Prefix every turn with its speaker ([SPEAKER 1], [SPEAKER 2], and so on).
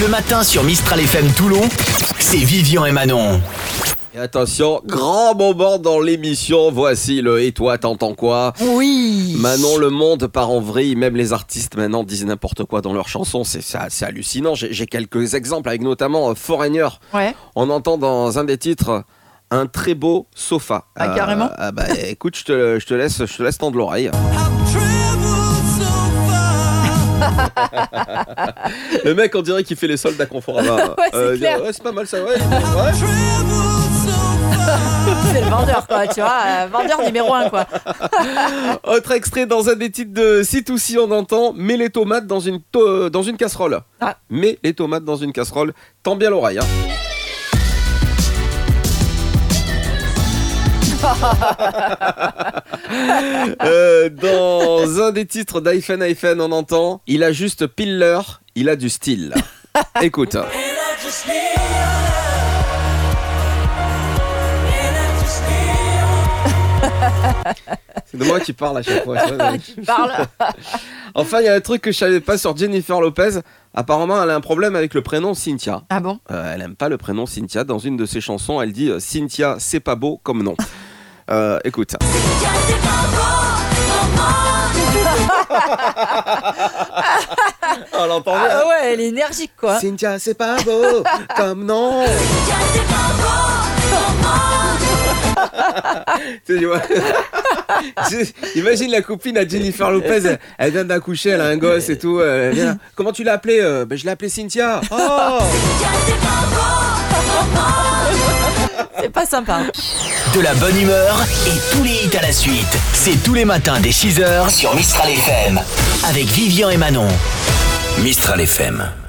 [SPEAKER 1] Le matin sur Mistral FM Toulon, c'est Vivian et Manon.
[SPEAKER 2] Et attention, grand moment dans l'émission, voici le Et toi t'entends quoi?
[SPEAKER 3] Oui.
[SPEAKER 2] Manon, le monde part en vrille, même les artistes maintenant disent n'importe quoi dans leurs chansons, c'est c'est- c'est hallucinant. J'ai j'ai quelques exemples avec notamment euh, Foreigner.
[SPEAKER 3] Ouais.
[SPEAKER 2] On entend dans un des titres un très beau sofa.
[SPEAKER 3] Ah, carrément
[SPEAKER 2] ah bah écoute, je te, je te laisse, je te laisse tendre l'oreille. le mec, on dirait qu'il fait les soldes à Conforama.
[SPEAKER 3] Ouais, c'est clair.
[SPEAKER 2] ouais, c'est pas mal ça, ouais.
[SPEAKER 3] C'est le vendeur, quoi, tu vois. euh, vendeur numéro un, quoi.
[SPEAKER 2] Autre extrait dans un des titres de C2C, on entend Mets les tomates dans une, to- dans une casserole.
[SPEAKER 3] Ah.
[SPEAKER 2] Mets les tomates dans une casserole. Tends bien l'oreille. hein. Euh, dans un des titres d'Ifen Ifen, on entend Il a juste pile l'heure, il a du style. Écoute. C'est de moi qui parle à chaque fois. Enfin, il y a un truc que je savais pas sur Jennifer Lopez. Apparemment, elle a un problème avec le prénom Cynthia.
[SPEAKER 3] Ah bon?
[SPEAKER 2] Euh, elle aime pas le prénom Cynthia. Dans une de ses chansons, elle dit euh, Cynthia, c'est pas beau comme nom. Euh, écoute. On l'entend bien.
[SPEAKER 3] Ah ouais, elle est énergique, quoi.
[SPEAKER 2] Cynthia, c'est pas beau comme. Tu sais, tu vois. Je- Imagine la copine à Jennifer Lopez, elle, elle vient d'accoucher, elle a un gosse et tout. elle vient, Comment tu l'as appelée Euh, ben, Je l'ai appelée Cynthia. Oh
[SPEAKER 3] C'est pas sympa.
[SPEAKER 1] De la bonne humeur et tous les hits à la suite. C'est tous les matins dès 6h sur Mistral FM. Avec Vivian et Manon. Mistral FM.